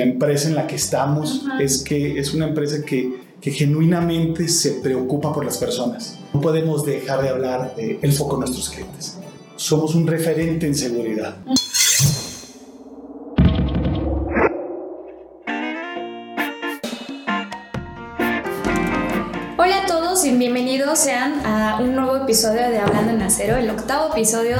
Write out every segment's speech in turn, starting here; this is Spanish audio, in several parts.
la empresa en la que estamos es que es una empresa que, que, genuinamente se preocupa por las personas. No podemos dejar de hablar del foco de nuestros clientes. Somos un referente en seguridad. bienvenidos sean a episodio de Hablando en Acero, el octavo episodio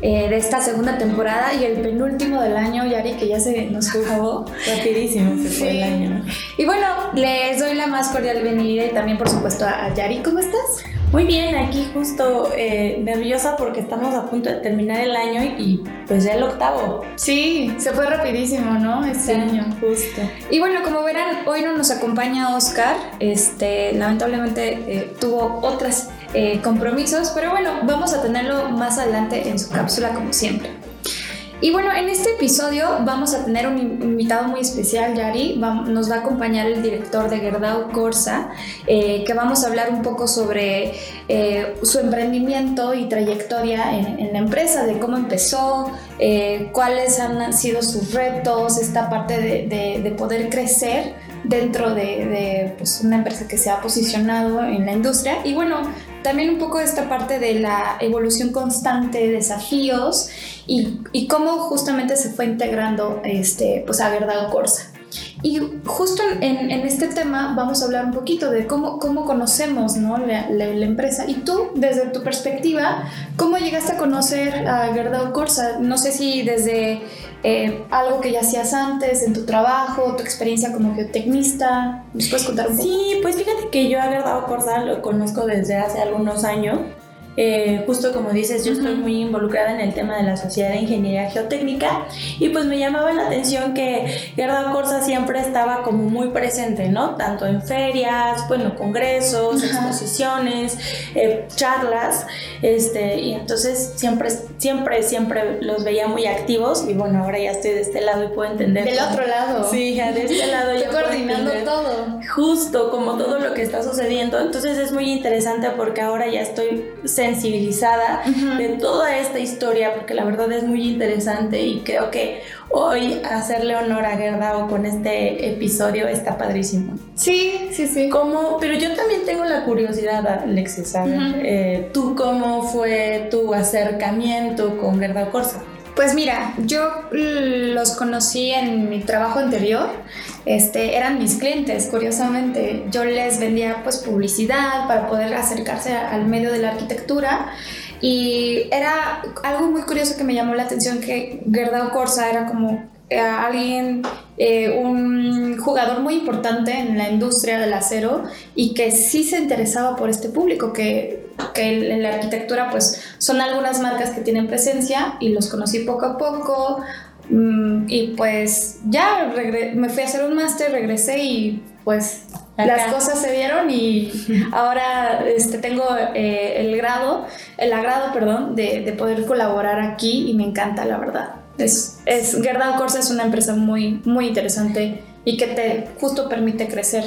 eh, de esta segunda temporada y el penúltimo del año, Yari, que ya se nos acabó. Rapidísimo se fue el año. Y bueno, les doy la más cordial bienvenida y también, por supuesto, a Yari. ¿Cómo estás? Muy bien, aquí justo eh, nerviosa porque estamos a punto de terminar el año y, pues ya el octavo. Sí, se fue rapidísimo, ¿no? Este año. Justo. Y bueno, como verán, hoy no nos acompaña Oscar. Este, lamentablemente eh, tuvo otros eh, compromisos, pero bueno, vamos a tenerlo más adelante en su cápsula como siempre. Y bueno, en este episodio vamos a tener un invitado muy especial, Yari. nos va a acompañar el director de Gerdau Corsa, eh, que vamos a hablar un poco sobre eh, su emprendimiento y trayectoria en, la empresa, de cómo empezó, cuáles han sido sus retos, esta parte de, poder crecer dentro de, pues, una empresa que se ha posicionado en la industria. Y bueno, también un poco esta parte de la evolución constante, desafíos y, y cómo justamente se fue integrando este, pues, a Verdad Corsa. Y justo en, en, este tema vamos a hablar un poquito de cómo, cómo conocemos ¿no? la, la, empresa. Y tú, desde tu perspectiva, ¿cómo llegaste a conocer a Gerdau Corsa? No sé si desde eh, algo que ya hacías antes en tu trabajo, tu experiencia como geotecnista. ¿Nos puedes contar un poco? Sí, pues fíjate que yo a Gerdau Corsa lo conozco desde hace algunos años. Eh, justo como dices, yo estoy muy involucrada en el tema de la Sociedad de Ingeniería Geotécnica y pues me llamaba la atención que Gerda Corsa siempre estaba como muy presente, ¿no? Tanto en ferias, bueno, congresos, exposiciones, eh, charlas, este, y entonces siempre, siempre, siempre los veía muy activos y bueno, ahora ya estoy de este lado y puedo entender. Del otro lado. Sí, ya de este lado ya coordinando todo. Justo como todo lo que está sucediendo, entonces es muy interesante porque ahora ya estoy sensibilizada de toda esta historia, porque la verdad es muy interesante y creo que hoy hacerle honor a Gerdao con este episodio está padrísimo. Sí, sí, sí. ¿Cómo? Pero yo también tengo la curiosidad, Alexis, eh, ¿Tú cómo fue tu acercamiento con Gerdao Corsa? Pues mira, yo los conocí en mi trabajo anterior. Este, eran mis clientes, curiosamente. Yo les vendía pues publicidad para poder acercarse al medio de la arquitectura. Y era algo muy curioso que me llamó la atención que Gerdau Corsa era como eh, alguien, eh, un jugador muy importante en la industria del acero y que sí se interesaba por este público, que, que en la arquitectura pues son algunas marcas que tienen presencia y los conocí poco a poco. Mm, y pues ya me fui a hacer un máster, regresé y pues las cosas se dieron y ahora este, tengo eh, el grado, el agrado, perdón, de, de poder colaborar aquí y me encanta, la verdad. Es, es Gerdau Corsa es una empresa muy, muy interesante y que te justo permite crecer.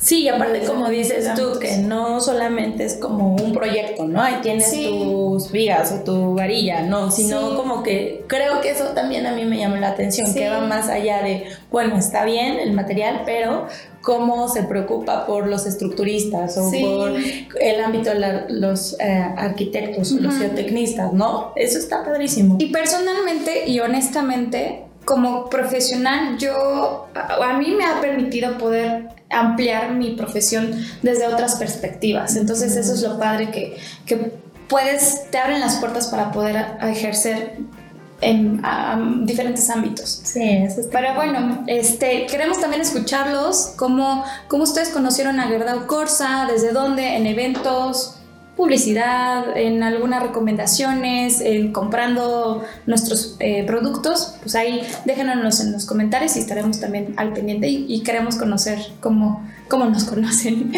Sí, y aparte como dices tú, que no solamente es como un proyecto, ¿no? Ahí tienes tus vigas o tu varilla, no, sino como que creo que eso también a mí me llamó la atención, que va más allá de, bueno, está bien el material, pero cómo se preocupa por los estructuristas o por el ámbito de los eh, arquitectos, o los geotecnistas, ¿no? Eso está padrísimo. Y personalmente y honestamente, como profesional, yo, a mí me ha permitido poder ampliar mi profesión desde otras perspectivas. Entonces eso es lo padre que, que puedes, te abren las puertas para poder ejercer en diferentes ámbitos. Sí, eso Pero bueno, este, queremos también escucharlos, cómo, cómo ustedes conocieron a Gerdau Corsa, desde dónde, en eventos, publicidad, en algunas recomendaciones, en comprando nuestros eh, productos, pues ahí déjenos en los comentarios y estaremos también al pendiente y, queremos conocer cómo, cómo nos conocen.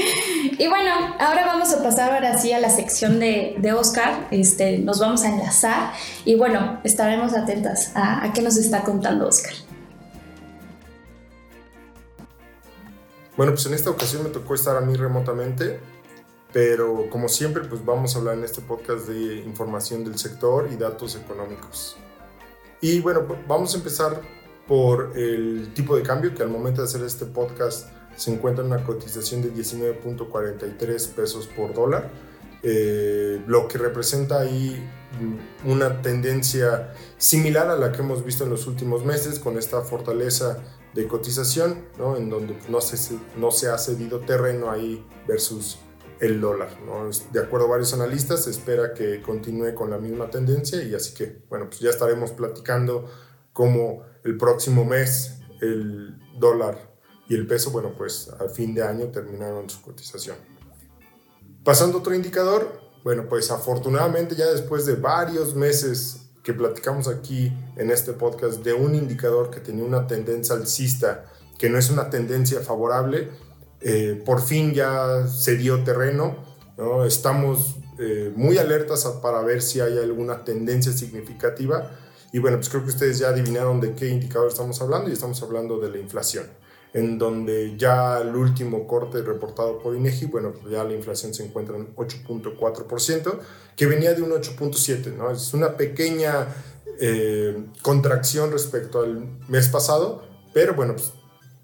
y bueno, ahora vamos a pasar ahora sí a la sección de, de Oscar, este, nos vamos a enlazar y bueno, estaremos atentas a, a qué nos está contando Oscar. Bueno, pues en esta ocasión me tocó estar a mí remotamente pero como siempre, pues vamos a hablar en este podcast de información del sector y datos económicos. Y bueno, pues vamos a empezar por el tipo de cambio que al momento de hacer este podcast se encuentra en una cotización de 19.43 pesos por dólar, eh, lo que representa ahí mm, una tendencia similar a la que hemos visto en los últimos meses con esta fortaleza de cotización, ¿no? en donde no se, no se ha cedido terreno ahí versus el dólar. De acuerdo a varios analistas, se espera que continúe con la misma tendencia y así que, bueno, pues ya estaremos platicando cómo el próximo mes el dólar y el peso, bueno, pues a fin de año terminaron su cotización. Pasando a otro indicador, bueno, pues afortunadamente ya después de varios meses que platicamos aquí en este podcast de un indicador que tenía una tendencia alcista, que no es una tendencia favorable, eh, por fin ya se dio terreno, ¿no? estamos eh, muy alertas para ver si hay alguna tendencia significativa y bueno, pues creo que ustedes ya adivinaron de qué indicador estamos hablando y estamos hablando de la inflación en donde ya el último corte reportado por INEGI, bueno, pues ya la inflación se encuentra en 8.4%, que venía de un 8.7%, ¿no? Es una pequeña eh, contracción respecto al mes pasado, pero bueno, pues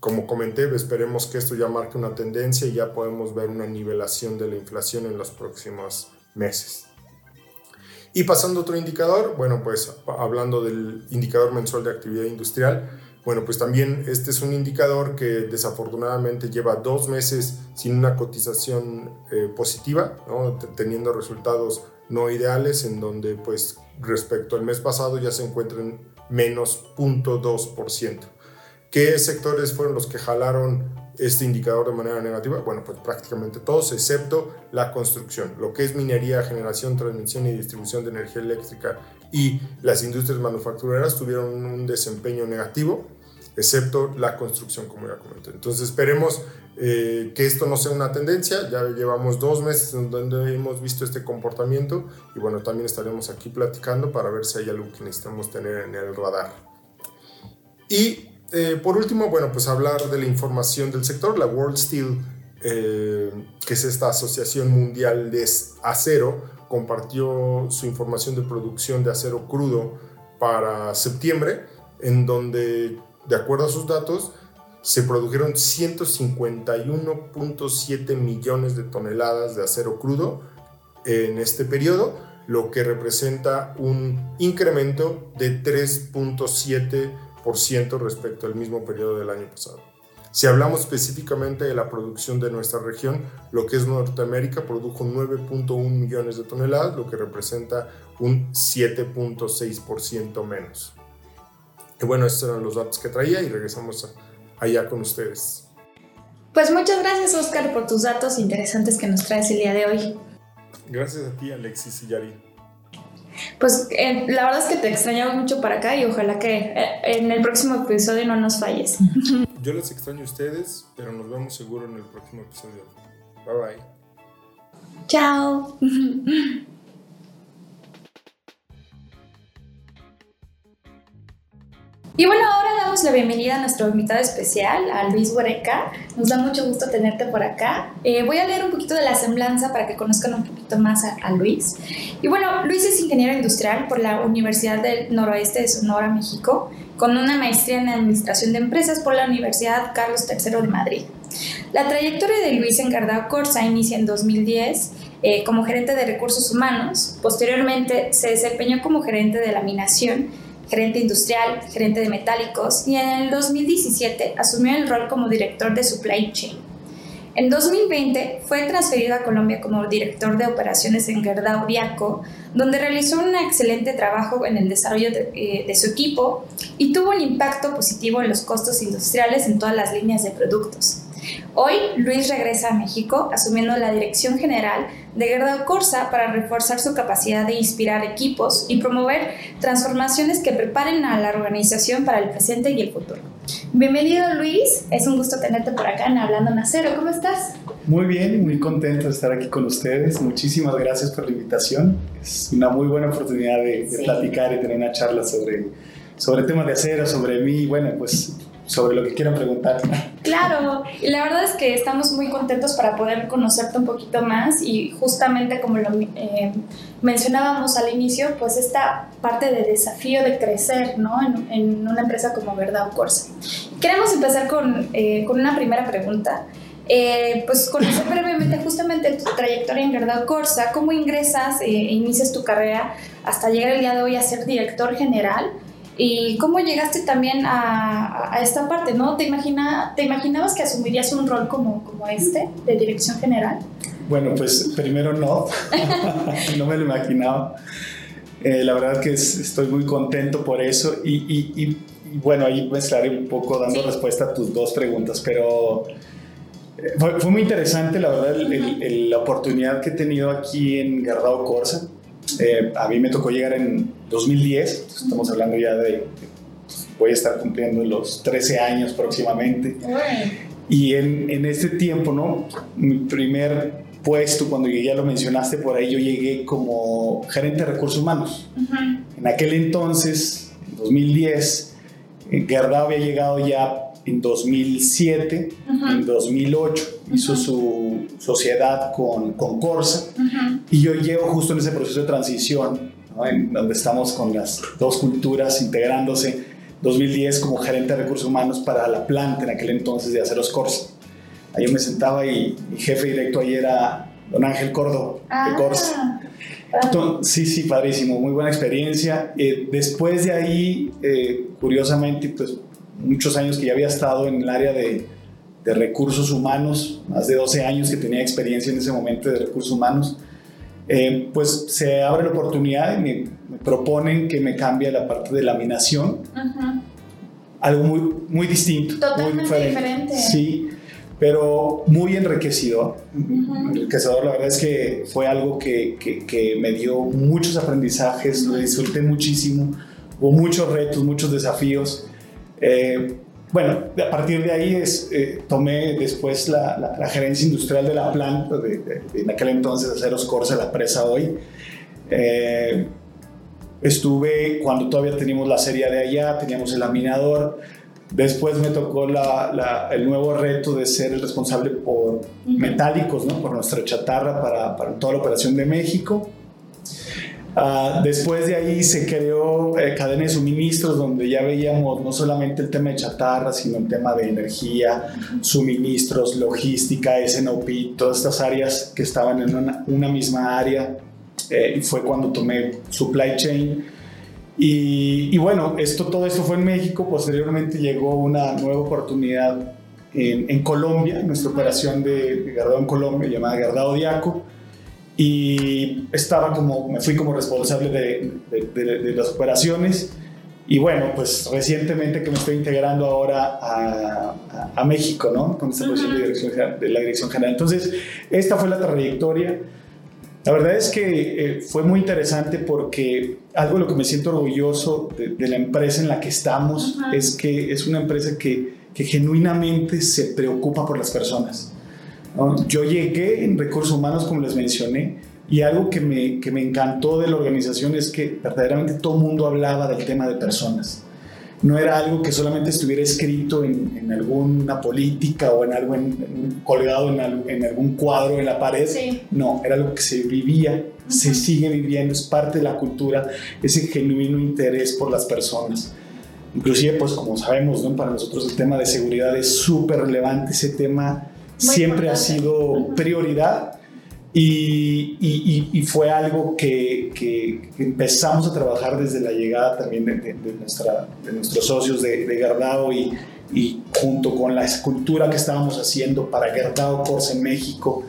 como comenté, esperemos que esto ya marque una tendencia y ya podemos ver una nivelación de la inflación en los próximos meses. Y pasando a otro indicador, bueno, pues hablando del indicador mensual de actividad industrial, bueno, pues también este es un indicador que desafortunadamente lleva dos meses sin una cotización eh, positiva, teniendo resultados no ideales, en donde pues respecto al mes pasado ya se encuentra en menos 0.2%. ¿Qué sectores fueron los que jalaron este indicador de manera negativa? Bueno, pues prácticamente todos, excepto la construcción, lo que es minería, generación, transmisión y distribución de energía eléctrica y las industrias manufactureras tuvieron un desempeño negativo, excepto la construcción, como ya comenté. Entonces esperemos eh, que esto no sea una tendencia, ya llevamos dos meses en donde hemos visto este comportamiento y bueno, también estaremos aquí platicando para ver si hay algo que necesitamos tener en el radar. Y eh, por último, bueno, pues hablar de la información del sector, la World Steel, eh, que es esta asociación mundial de acero, compartió su información de producción de acero crudo para septiembre, en donde, de acuerdo a sus datos, se produjeron 151.7 millones de toneladas de acero crudo en este periodo, lo que representa un incremento de 3.7% respecto al mismo periodo del año pasado. Si hablamos específicamente de la producción de nuestra región, lo que es Norteamérica produjo 9.1 millones de toneladas, lo que representa un 7.6% menos. Y bueno, estos eran los datos que traía y regresamos allá con ustedes. Pues muchas gracias Oscar por tus datos interesantes que nos traes el día de hoy. Gracias a ti Alexis y Yari. Pues eh, la verdad es que te extrañamos mucho para acá y ojalá que eh, en el próximo episodio no nos falles. Yo les extraño a ustedes, pero nos vemos seguro en el próximo episodio. Bye bye. Chao. Y bueno, ahora damos la bienvenida a nuestro invitado especial, a Luis Huereca. Nos da mucho gusto tenerte por acá. Eh, voy a leer un poquito de la semblanza para que conozcan un poquito más a, Luis. Y bueno, Luis es ingeniero industrial por la Universidad del Noroeste de Sonora, México, con una maestría en Administración de Empresas por la Universidad Carlos III de Madrid. La trayectoria de Luis en Gardao Corsa inicia en 2010 eh, como gerente de recursos humanos. Posteriormente se desempeñó como gerente de laminación gerente industrial, gerente de metálicos y en el 2017 asumió el rol como director de supply chain. En 2020 fue transferido a Colombia como director de operaciones en Gerdau Viaco, donde realizó un excelente trabajo en el desarrollo de, eh, de, su equipo y tuvo un impacto positivo en los costos industriales en todas las líneas de productos. Hoy, Luis regresa a México asumiendo la dirección general de Gerdau Corsa para reforzar su capacidad de inspirar equipos y promover transformaciones que preparen a la organización para el presente y el futuro. Bienvenido Luis, es un gusto tenerte por acá en Hablando Nacero, ¿cómo estás? Muy bien, muy contento de estar aquí con ustedes, muchísimas gracias por la invitación, es una muy buena oportunidad de, platicar y tener una charla sobre, sobre temas de acero, sobre mí, bueno, pues sobre lo que quieran preguntar. Claro, y la verdad es que estamos muy contentos para poder conocerte un poquito más y justamente como lo eh, mencionábamos al inicio, pues esta parte de desafío de crecer ¿no? en, una empresa como Verdad o Corsa. Queremos empezar con, eh, con una primera pregunta. Eh, pues conocer brevemente justamente tu trayectoria en Verdad Corsa, cómo ingresas e inicias tu carrera hasta llegar el día de hoy a ser director general y cómo llegaste también a, a esta parte, ¿no? ¿Te, imagina, ¿Te imaginabas que asumirías un rol como, como este de dirección general? Bueno, pues primero no, no me lo imaginaba. Eh, la verdad que estoy muy contento por eso y, y, y, bueno, ahí mezclaré un poco dando respuesta a tus dos preguntas, pero eh, fue, muy interesante la verdad la oportunidad que he tenido aquí en Gardao Corsa. Eh, a mí me tocó llegar en 2010, estamos hablando ya de, voy a estar cumpliendo los 13 años próximamente. Y en, en este tiempo, ¿no? Mi primer puesto, cuando llegué, ya lo mencionaste por ahí, yo llegué como gerente de recursos humanos. En aquel entonces, en 2010, Gerdau había llegado ya en 2007, en 2008 hizo su sociedad con, con Corsa y yo llego justo en ese proceso de transición, en donde estamos con las dos culturas integrándose. 2010 como gerente de recursos humanos para la planta en aquel entonces de Aceros Corsa. Ahí me sentaba y mi jefe directo ahí era don Ángel de ah, Corsa. sí, sí, padrísimo, muy buena experiencia. Eh, después de ahí, eh, curiosamente, pues muchos años que ya había estado en el área de, de, recursos humanos, más de 12 años que tenía experiencia en ese momento de recursos humanos, eh, pues se abre la oportunidad y me, proponen que me cambie la parte de laminación. Algo muy, muy distinto. Totalmente muy diferente. Sí, pero muy enriquecedor. Enriquecedor, la verdad es que fue algo que, que, que me dio muchos aprendizajes, lo disfruté muchísimo, hubo muchos retos, muchos desafíos. Eh, bueno, a partir de ahí es, eh, tomé después la, la, gerencia industrial de la planta, de, en aquel entonces Aceros Corsa, la presa hoy. Eh, estuve cuando todavía teníamos la serie de allá, teníamos el laminador. Después me tocó la, el nuevo reto de ser el responsable por metálicos, ¿no? por nuestra chatarra para, para toda la operación de México. Uh, después de ahí se creó eh, cadena de suministros donde ya veíamos no solamente el tema de chatarra, sino el tema de energía, suministros, logística, SNOP, todas estas áreas que estaban en una, misma área. Eh, fue cuando tomé supply chain. Y, bueno, esto, todo esto fue en México. Posteriormente llegó una nueva oportunidad en, Colombia, nuestra operación de, de en Colombia, llamada Gardao Diaco y estaba como, me fui como responsable de, de, las operaciones y bueno, pues recientemente que me estoy integrando ahora a, a, México, ¿no? Con esta posición de, de la dirección general. Entonces, esta fue la trayectoria. La verdad es que eh, fue muy interesante porque algo de lo que me siento orgulloso de, la empresa en la que estamos es que es una empresa que, que genuinamente se preocupa por las personas. Yo llegué en recursos humanos, como les mencioné, y algo que me, que me encantó de la organización es que verdaderamente todo el mundo hablaba del tema de personas. No era algo que solamente estuviera escrito en, en alguna política o en algo colgado en, en, algún cuadro en la pared. No, era algo que se vivía, se sigue viviendo, es parte de la cultura, ese genuino interés por las personas. Inclusive, pues como sabemos, ¿no? para nosotros el tema de seguridad es súper relevante, ese tema siempre ha sido prioridad y, y, y fue algo que, que, empezamos a trabajar desde la llegada también de, nuestra, de nuestros socios de, de Gardao y, y, junto con la escultura que estábamos haciendo para Gardao Corsa en México.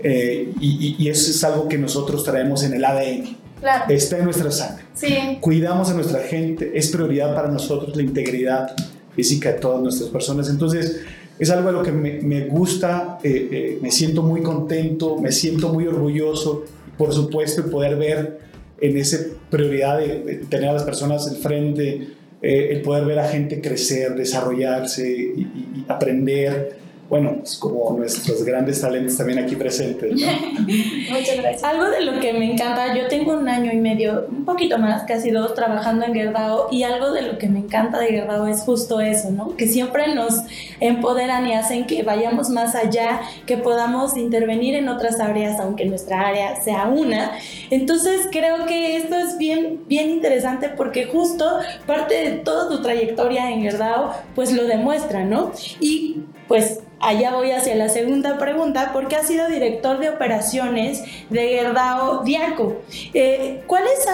Eh, y, eso es algo que nosotros traemos en el ADN. Claro. Está en nuestra sangre. Sí. Cuidamos a nuestra gente, es prioridad para nosotros la integridad física de todas nuestras personas. Entonces, es algo a lo que me, gusta, eh, eh, me siento muy contento, me siento muy orgulloso, por supuesto, poder ver en esa prioridad de, tener a las personas al frente, eh, el poder ver a gente crecer, desarrollarse y, aprender. Bueno, es como nuestros grandes talentos también aquí presentes. Muchas gracias. Algo de lo que me encanta, yo tengo una año y medio, un poquito más, casi dos, trabajando en Gerdao y algo de lo que me encanta de Gerdao es justo eso, ¿no? Que siempre nos empoderan y hacen que vayamos más allá, que podamos intervenir en otras áreas, aunque nuestra área sea una. Entonces creo que esto es bien, bien interesante porque justo parte de toda tu trayectoria en Gerdao, pues lo demuestra, ¿no? Y pues allá voy hacia la segunda pregunta, porque ha sido director de operaciones de Gerdao Diaco. Eh, ¿Cuáles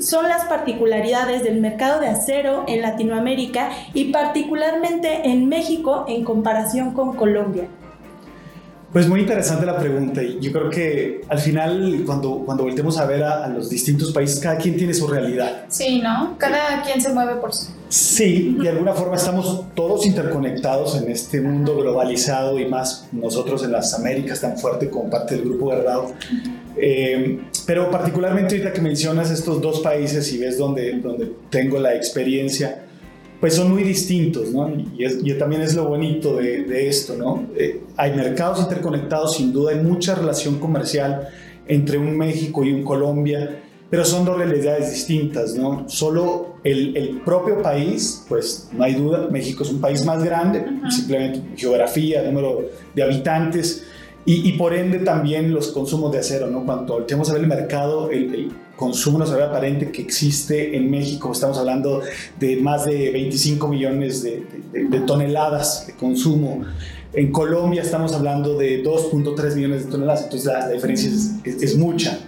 son las particularidades del mercado de acero en Latinoamérica y particularmente en México en comparación con Colombia? Pues muy interesante la pregunta y yo creo que al final cuando, cuando voltemos a ver a, los distintos países, cada quien tiene su realidad. Sí, ¿no? Cada quien se mueve por su... Sí, de alguna forma estamos todos interconectados en este mundo globalizado y más nosotros en las Américas tan fuerte como parte del grupo Verdado. Eh, pero particularmente ahorita que mencionas estos dos países y ves donde, donde tengo la experiencia, pues son muy distintos, ¿no? Y, también es lo bonito de, esto, ¿no? Eh, hay mercados interconectados, sin duda, hay mucha relación comercial entre un México y un Colombia, pero son dos realidades distintas, ¿no? Solo el, el propio país, pues no hay duda, México es un país más grande, simplemente geografía, número de habitantes, y, por ende también los consumos de acero, ¿no? Cuando volteamos a ver el mercado, el, consumo no se aparente que existe en México, estamos hablando de más de 25 millones de, toneladas de consumo. En Colombia estamos hablando de 2.3 millones de toneladas, entonces la, diferencia es mucha.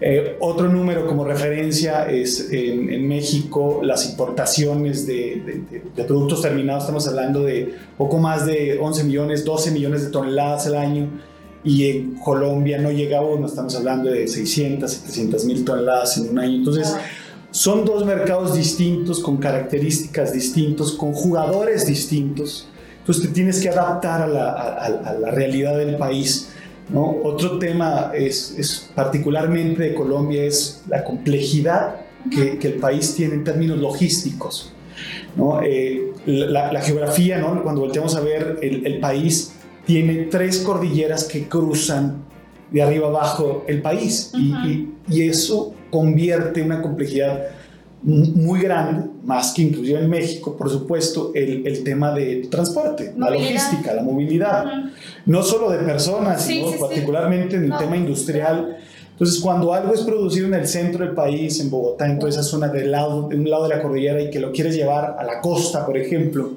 Eh, otro número como referencia es en, México las importaciones de, productos terminados, estamos hablando de poco más de 11 millones, 12 millones de toneladas al año y en Colombia no llegamos, no estamos hablando de 600, 700 mil toneladas en un año. Entonces, son dos mercados distintos, con características distintas, con jugadores distintos. Entonces, te tienes que adaptar a la, a la realidad del país. ¿no? Otro tema es, es, particularmente de Colombia es la complejidad que, que el país tiene en términos logísticos. ¿no? Eh, la, la, geografía, ¿no? cuando volteamos a ver el, el, país, tiene tres cordilleras que cruzan de arriba abajo el país. Y, y, y, eso convierte una complejidad muy grande, más que inclusive en México, por supuesto, el, el tema de transporte, la logística, la movilidad, no solo de personas, sino particularmente en el tema industrial. Entonces, cuando algo es producido en el centro del país, en Bogotá, en toda esa zona del lado, de un lado de la cordillera y que lo quieres llevar a la costa, por ejemplo,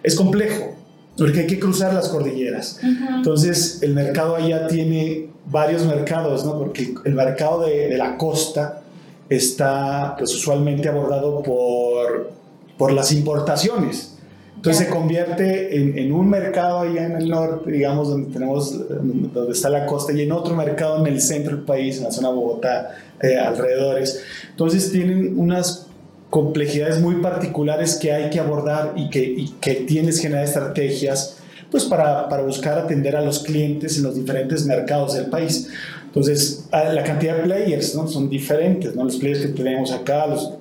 es complejo, porque hay que cruzar las cordilleras. Entonces, el mercado allá tiene varios mercados, ¿no? Porque el mercado de, de la costa, está pues usualmente abordado por, por las importaciones. Entonces se convierte en, en, un mercado allá en el norte, digamos, donde tenemos, donde está la costa, y en otro mercado en el centro del país, en la zona de Bogotá, eh, alrededores. Entonces tienen unas complejidades muy particulares que hay que abordar y que, y que tienes que generar estrategias pues para, para buscar atender a los clientes en los diferentes mercados del país. Entonces, la cantidad de players ¿no? son diferentes, ¿no? Los players que tenemos acá, los,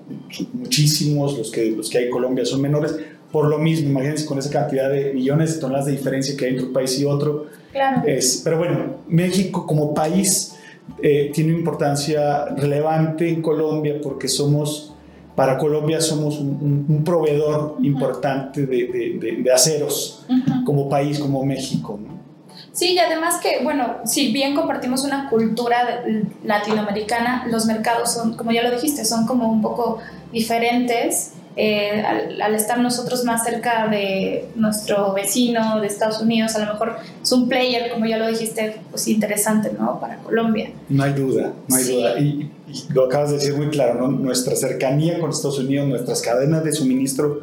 muchísimos, los que, los que hay en Colombia son menores. Por lo mismo, imagínense con esa cantidad de millones de toneladas de diferencia que hay entre un país y otro. Claro. Es, pero bueno, México como país eh, tiene una importancia relevante en Colombia porque somos, para Colombia somos un, proveedor importante de, de, de, aceros como país, como México. ¿no? Sí, y además que, bueno, si bien compartimos una cultura latinoamericana, los mercados son, como ya lo dijiste, son como un poco diferentes. Eh, al, estar nosotros más cerca de nuestro vecino de Estados Unidos, a lo mejor es un player, como ya lo dijiste, pues interesante, ¿no? Para Colombia. No hay duda, no hay duda. Y, lo acabas de decir muy claro, ¿no? Nuestra cercanía con Estados Unidos, nuestras cadenas de suministro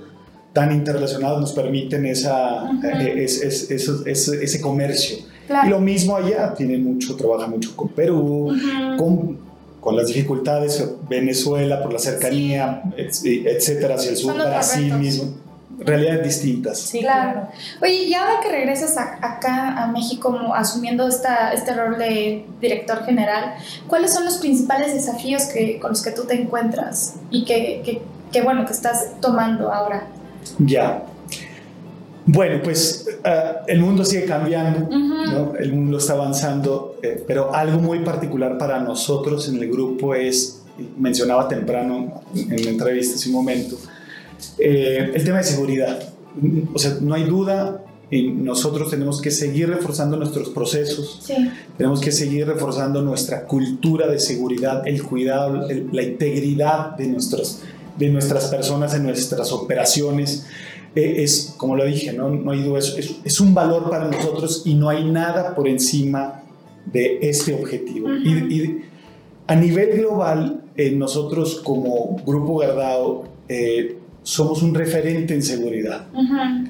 tan interrelacionados nos permiten esa, eh, ese comercio. Y lo mismo allá, tiene mucho, trabaja mucho con Perú, con, con, las dificultades, Venezuela por la cercanía, etcétera, hacia el sur, Brasil mismo. Realidades distintas. Sí, claro. Oye, y ahora que regresas acá a México asumiendo esta, este rol de director general, ¿cuáles son los principales desafíos que, con los que tú te encuentras y que, que, que bueno, que estás tomando ahora? Ya. Bueno, pues eh, el mundo sigue cambiando, el mundo está avanzando, eh, pero algo muy particular para nosotros en el grupo es mencionaba temprano en la entrevista hace un momento, eh, el tema de seguridad. O sea, no hay duda, y nosotros tenemos que seguir reforzando nuestros procesos, Sí. tenemos que seguir reforzando nuestra cultura de seguridad, el cuidado, el- la integridad de, nuestros, de nuestras personas, en nuestras operaciones. Eh, es, como lo dije, no, no hay duda, es, es- un valor para nosotros y no hay nada por encima de este objetivo. Y, y a nivel global, eh, nosotros como Grupo Gardao eh, somos un referente en seguridad.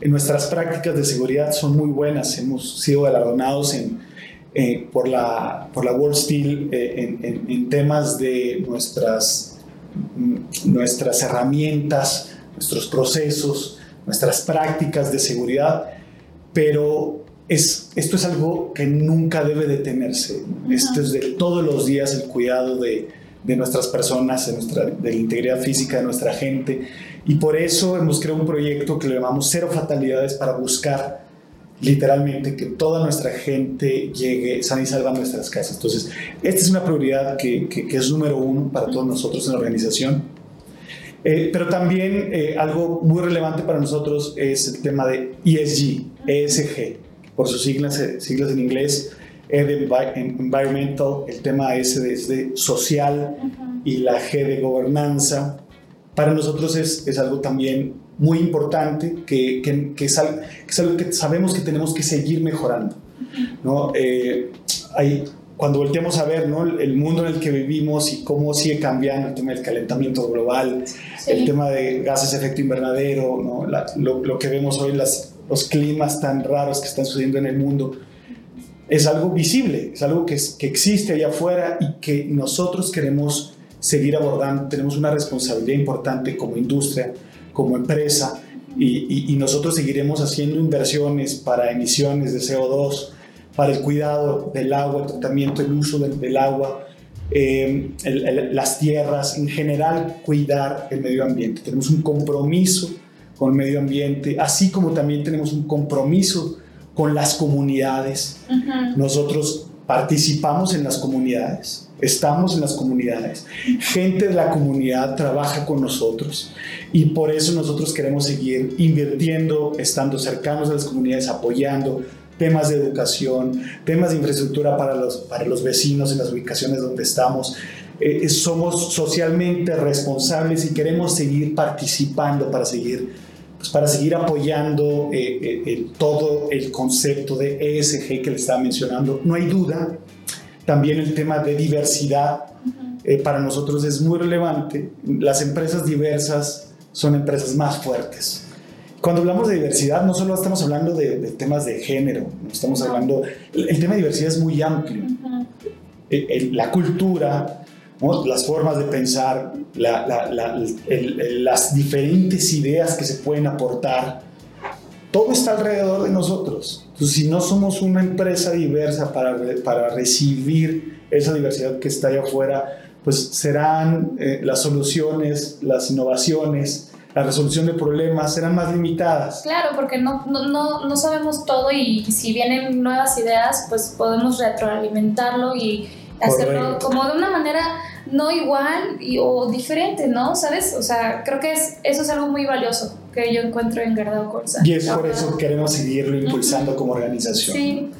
En nuestras prácticas de seguridad son muy buenas. Hemos sido galardonados en, eh, por, la, por la World Steel eh, en, en- en temas de nuestras, mm, nuestras herramientas, nuestros procesos, nuestras prácticas de seguridad, pero es, esto es algo que nunca debe detenerse. Esto es de todos los días el cuidado de, de nuestras personas, de, nuestra, de la integridad física de nuestra gente. Y por eso hemos creado un proyecto que le llamamos Cero Fatalidades para buscar literalmente que toda nuestra gente llegue sana y salva a nuestras casas. Entonces, esta es una prioridad que, que- que es número uno para todos nosotros en la organización. Eh, pero también eh, algo muy relevante para nosotros es el tema de ESG, ESG, por sus siglas, eh, siglas en inglés, E Environmental, el tema S es de social y la G de gobernanza. Para nosotros es, es algo también muy importante, que, que- que es, al- que es algo que sabemos que tenemos que seguir mejorando. ¿no? Eh, hay, cuando volteamos a ver ¿no? el mundo en el que vivimos y cómo sigue cambiando el tema del calentamiento global, Sí. el tema de gases de efecto invernadero, ¿no? La- lo, lo que vemos hoy, las, los climas tan raros que están sucediendo en el mundo, es algo visible, es algo que, que existe allá afuera y que nosotros queremos seguir abordando. Tenemos una responsabilidad importante como industria, como empresa, y, y- y nosotros seguiremos haciendo inversiones para emisiones de CO2, para el cuidado del agua, el tratamiento, el uso del, del agua, eh, el- el- las tierras, en general cuidar el medio ambiente. Tenemos un compromiso con el medio ambiente, así como también tenemos un compromiso con las comunidades. Nosotros participamos en las comunidades, estamos en las comunidades, gente de la comunidad trabaja con nosotros y por eso nosotros queremos seguir invirtiendo, estando cercanos a las comunidades, apoyando temas de educación, temas de infraestructura para los, para los vecinos en las ubicaciones donde estamos. Eh, somos socialmente responsables y queremos seguir participando para seguir pues para seguir apoyando eh, eh, todo el concepto de ESG que le estaba mencionando. No hay duda, también el tema de diversidad eh, para nosotros es muy relevante. Las empresas diversas son empresas más fuertes. Cuando hablamos de diversidad, no solo estamos hablando de, de temas de género, no estamos hablando, el, el tema de diversidad es muy amplio. Ujú. El- el- la cultura, ¿no? las formas de pensar, la- la- la- las diferentes ideas que se pueden aportar, todo está alrededor de nosotros. Entonces, si no somos una empresa diversa para, para recibir esa diversidad que está allá afuera, pues serán eh, las soluciones, las innovaciones, la resolución de problemas serán más limitadas. Claro, porque no, no, no, no sabemos todo y si vienen nuevas ideas, pues podemos retroalimentarlo y hacerlo Correcto. como de una manera no igual y, o diferente, ¿no? ¿Sabes? O sea, creo que es, eso es algo muy valioso que yo encuentro en Gardao Corsa. Y es por verdad. eso que queremos seguirlo impulsando como organización. Sí,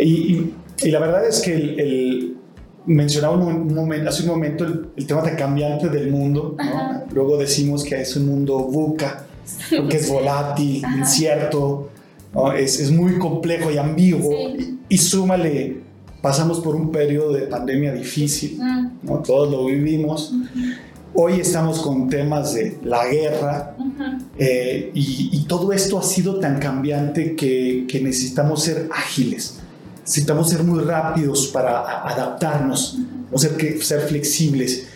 Y, y- y la verdad es que el, el- mencionaba un, momento, hace un momento el, el tema tan cambiante del mundo. ¿no? Ajá. Luego decimos que es un mundo buca, que es volátil, Ajá. incierto, ¿no? es, es muy complejo y ambiguo. Sí. Y, y súmale, pasamos por un periodo de pandemia difícil, ¿no? todos lo vivimos. ujú, Hoy estamos con temas de la guerra, eh, y, y todo esto ha sido tan cambiante que, que necesitamos ser ágiles, necesitamos ser muy rápidos para adaptarnos, o ser, que, ser flexibles.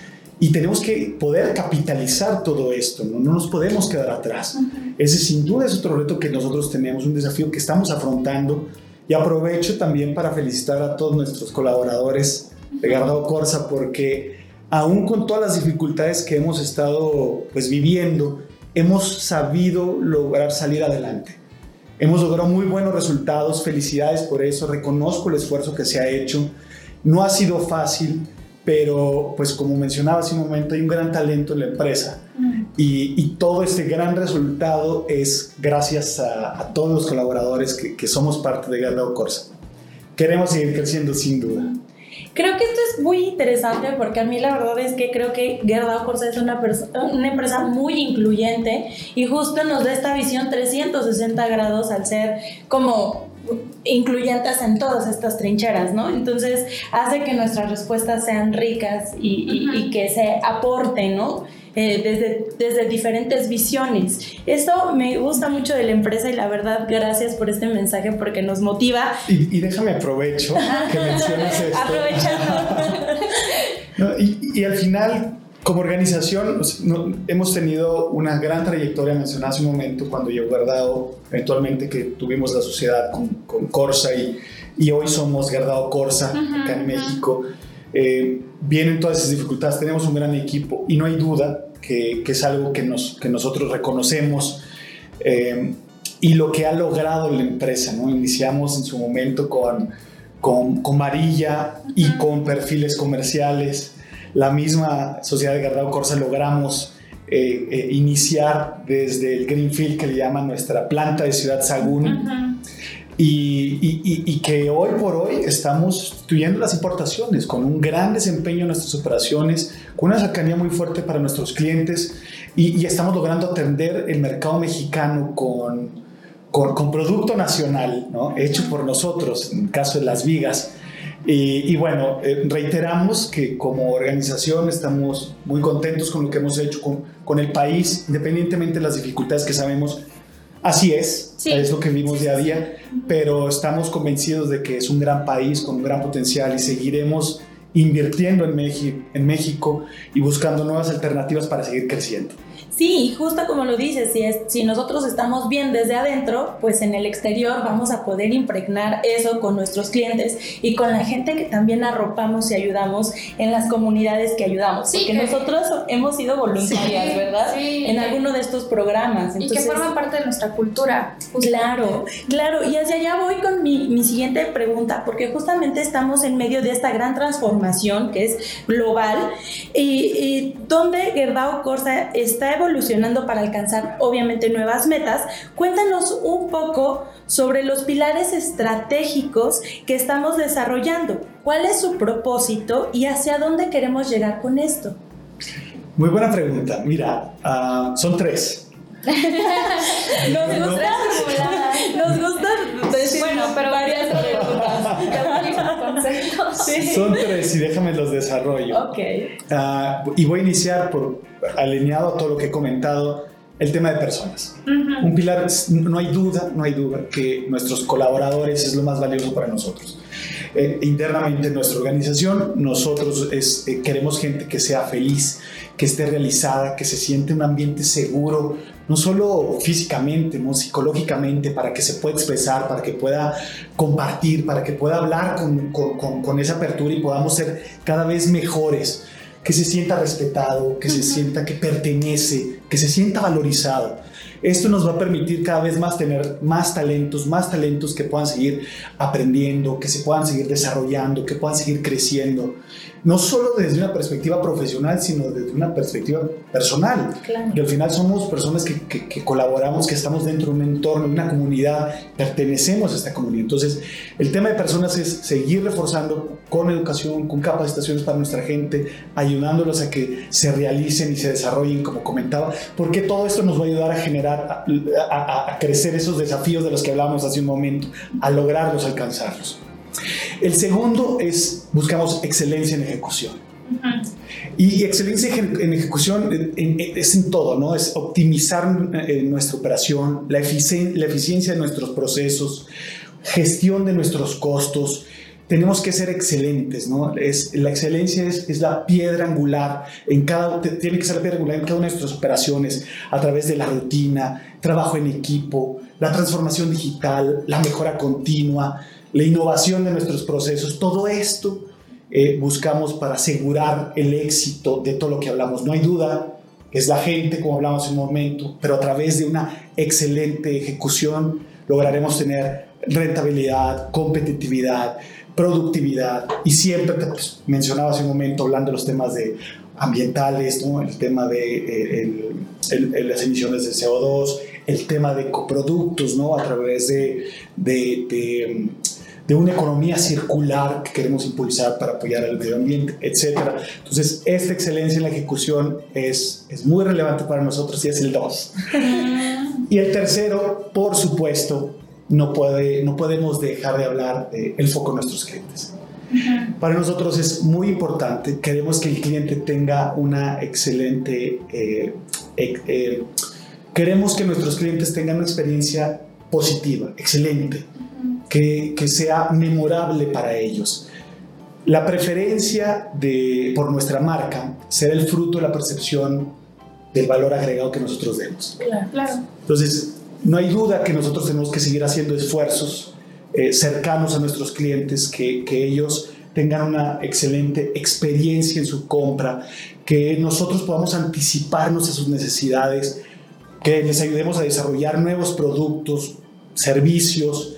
Y tenemos que poder capitalizar todo esto, ¿no? no nos podemos quedar atrás. Ese sin duda es otro reto que nosotros tenemos, un desafío que estamos afrontando. Y aprovecho también para felicitar a todos nuestros colaboradores de Gardao Corsa porque aún con todas las dificultades que hemos estado pues viviendo, hemos sabido lograr salir adelante. Hemos logrado muy buenos resultados, felicidades por eso, reconozco el esfuerzo que se ha hecho. No ha sido fácil, pero pues como mencionaba hace un momento, hay un gran talento en la empresa y, y todo este gran resultado es gracias a, a todos los colaboradores que, que, somos parte de Gardao Corsa. Queremos seguir creciendo sin duda. Creo que esto es muy interesante porque a mí la verdad es que creo que Gerdau Corsa es una, una empresa muy incluyente y justo nos da esta visión 360 grados al ser como incluyentes en todas estas trincheras, ¿no? Entonces hace que nuestras respuestas sean ricas y, y, y que se aporten, ¿no? Eh, desde, desde diferentes visiones. Esto me gusta mucho de la empresa y la verdad, gracias por este mensaje porque nos motiva. Y, y déjame aprovecho que mencionas esto. Aprovechando. no, y, y, al final, como organización, hemos tenido una gran trayectoria, mencionada hace un momento, cuando yo Gardao, eventualmente que tuvimos la sociedad con, con Corsa y, y hoy somos Gardao Corsa uh -huh, acá en México. Eh, vienen todas esas dificultades, tenemos un gran equipo y no hay duda que, que es algo que, nos, que nosotros reconocemos eh, y lo que ha logrado la empresa. ¿no? Iniciamos en su momento con, con, con Marilla y con perfiles comerciales. La misma sociedad de Gardao Corsa logramos eh, eh, iniciar desde el Greenfield que le llaman nuestra planta de Ciudad Sagún. Uh -huh. Y, y, que hoy por hoy estamos sustituyendo las importaciones con un gran desempeño en nuestras operaciones, con una cercanía muy fuerte para nuestros clientes y, estamos logrando atender el mercado mexicano con, con, producto nacional, ¿no? hecho por nosotros, en el caso de las vigas. Y, bueno, eh, reiteramos que como organización estamos muy contentos con lo que hemos hecho con el país, independientemente de las dificultades que sabemos Así es, sí. es lo que vimos día a día, pero estamos convencidos de que es un gran país con un gran potencial y seguiremos invirtiendo en, México, en México y buscando nuevas alternativas para seguir creciendo. Sí, justo como lo dices, si, es, si nosotros estamos bien desde adentro, pues en el exterior vamos a poder impregnar eso con nuestros clientes y con la gente que también arropamos y ayudamos en las comunidades que ayudamos. Sí, porque que... nosotros hemos sido voluntarias, sí, ¿verdad? Sí, en alguno de estos programas. Entonces, y que forman parte de nuestra cultura. Claro, claro. Y hacia allá voy con mi, mi siguiente pregunta, porque justamente estamos en medio de esta gran transformación que es global y, y donde Gerdau Corsa está evolucionando para alcanzar obviamente nuevas metas, cuéntanos un poco sobre los pilares estratégicos que estamos desarrollando. ¿Cuál es su propósito y hacia dónde queremos llegar con esto? Muy buena pregunta. Mira, uh, son tres. nos, No. gusta, nos gusta decir bueno, pero varias preguntas. Sí. Son tres y déjame los desarrollo. Ok. Uh, y voy a iniciar por alineado a todo lo que he comentado, el tema de personas. Uh -huh. Un pilar, no hay duda, no hay duda que nuestros colaboradores es lo más valioso para nosotros. Eh, internamente en nuestra organización, nosotros es, eh, queremos gente que sea feliz, que esté realizada, que se siente un ambiente seguro, no solo físicamente, no psicológicamente, para que se pueda expresar, para que pueda compartir, para que pueda hablar con, con, con, con esa apertura y podamos ser cada vez mejores que se sienta respetado, que uh -huh. se sienta que pertenece, que se sienta valorizado. Esto nos va a permitir cada vez más tener más talentos, más talentos que puedan seguir aprendiendo, que se puedan seguir desarrollando, que puedan seguir creciendo. No solo desde una perspectiva profesional, sino desde una perspectiva personal. Claro. Y al final somos personas que, que, que, colaboramos, que estamos dentro de un entorno, de una comunidad, pertenecemos a esta comunidad. Entonces, el tema de personas es seguir reforzando con educación, con capacitaciones para nuestra gente, ayudándolos a que se realicen y se desarrollen, como comentaba, porque todo esto nos va a ayudar a generar a, a, a, crecer esos desafíos de los que hablábamos hace un momento, a lograrlos, alcanzarlos. El segundo es buscamos excelencia en ejecución. Uh -huh. Y excelencia en ejecución en, en, es en todo, ¿no? Es optimizar eh, nuestra operación, la, eficien la eficiencia de nuestros procesos, gestión de nuestros costos, tenemos que ser excelentes, ¿no? Es, la excelencia es, es, la piedra angular en cada, tiene que ser la piedra angular en cada una de nuestras operaciones, a través de la rutina, trabajo en equipo, la transformación digital, la mejora continua, la innovación de nuestros procesos, todo esto eh, buscamos para asegurar el éxito de todo lo que hablamos. No hay duda, es la gente, como hablamos en un momento, pero a través de una excelente ejecución lograremos tener rentabilidad, competitividad, productividad y siempre te pues, mencionaba hace un momento hablando de los temas de ambientales, ¿no? el tema de eh, el, las emisiones de CO2, el tema de coproductos, ¿no? a través de, de, de, una economía circular que queremos impulsar para apoyar al medio ambiente, etc. Entonces, esta excelencia en la ejecución es, es muy relevante para nosotros y es el 2. y el tercero, por supuesto, no, puede, no podemos dejar de hablar del foco de nuestros clientes. Para nosotros es muy importante, queremos que el cliente tenga una excelente, eh, eh, queremos que nuestros clientes tengan una experiencia positiva, excelente, que, que, sea memorable para ellos. La preferencia de, por nuestra marca será el fruto de la percepción del valor agregado que nosotros demos. Claro. Entonces, no hay duda que nosotros tenemos que seguir haciendo esfuerzos eh, cercanos a nuestros clientes, que, que, ellos tengan una excelente experiencia en su compra, que nosotros podamos anticiparnos a sus necesidades, que les ayudemos a desarrollar nuevos productos, servicios.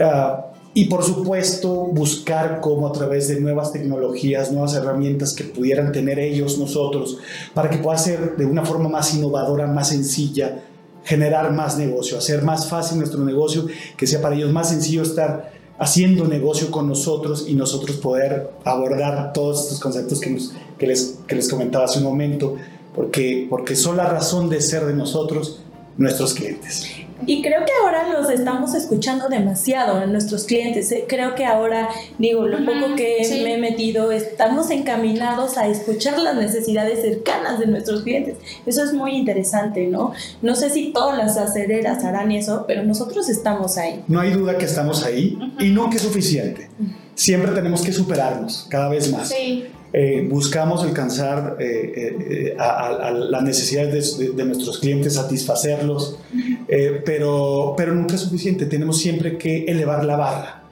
Uh, y por supuesto, buscar cómo a través de nuevas tecnologías, nuevas herramientas que pudieran tener ellos, nosotros, para que pueda ser de una forma más innovadora, más sencilla, generar más negocio, hacer más fácil nuestro negocio, que sea para ellos más sencillo estar haciendo negocio con nosotros y nosotros poder abordar todos estos conceptos que, que, les, que les comentaba hace un momento, porque, porque son la razón de ser de nosotros nuestros clientes. Y creo que ahora los estamos escuchando demasiado en nuestros clientes. Eh, creo que ahora, digo, lo poco que me he metido, estamos encaminados a escuchar las necesidades cercanas de nuestros clientes. Eso es muy interesante, ¿no? No sé si todas las acereras harán eso, pero nosotros estamos ahí. No hay duda que estamos ahí y no que es suficiente. Siempre tenemos que superarnos cada vez más. Sí. Eh, buscamos alcanzar eh, eh, a, las necesidades de, nuestros clientes, satisfacerlos, pero, pero nunca es suficiente, tenemos siempre que elevar la barra.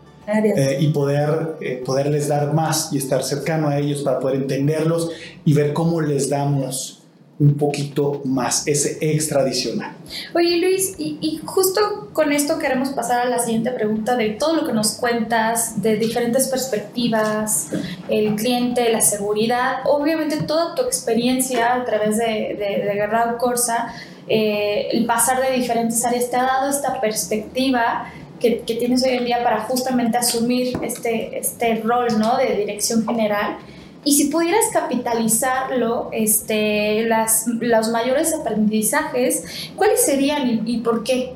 y poder, poderles dar más y estar cercano a ellos para poder entenderlos y ver cómo les damos un poquito más, ese extra adicional. Oye Luis, y, justo con esto queremos pasar a la siguiente pregunta de todo lo que nos cuentas, de diferentes perspectivas, el cliente, la seguridad, obviamente toda tu experiencia a través de, de, de Corsa, eh, el pasar de diferentes áreas te ha dado esta perspectiva que, que, tienes hoy en día para justamente asumir este, este rol ¿no? de dirección general. Y si pudieras capitalizarlo, este, las, los mayores aprendizajes, ¿cuáles serían y, por qué?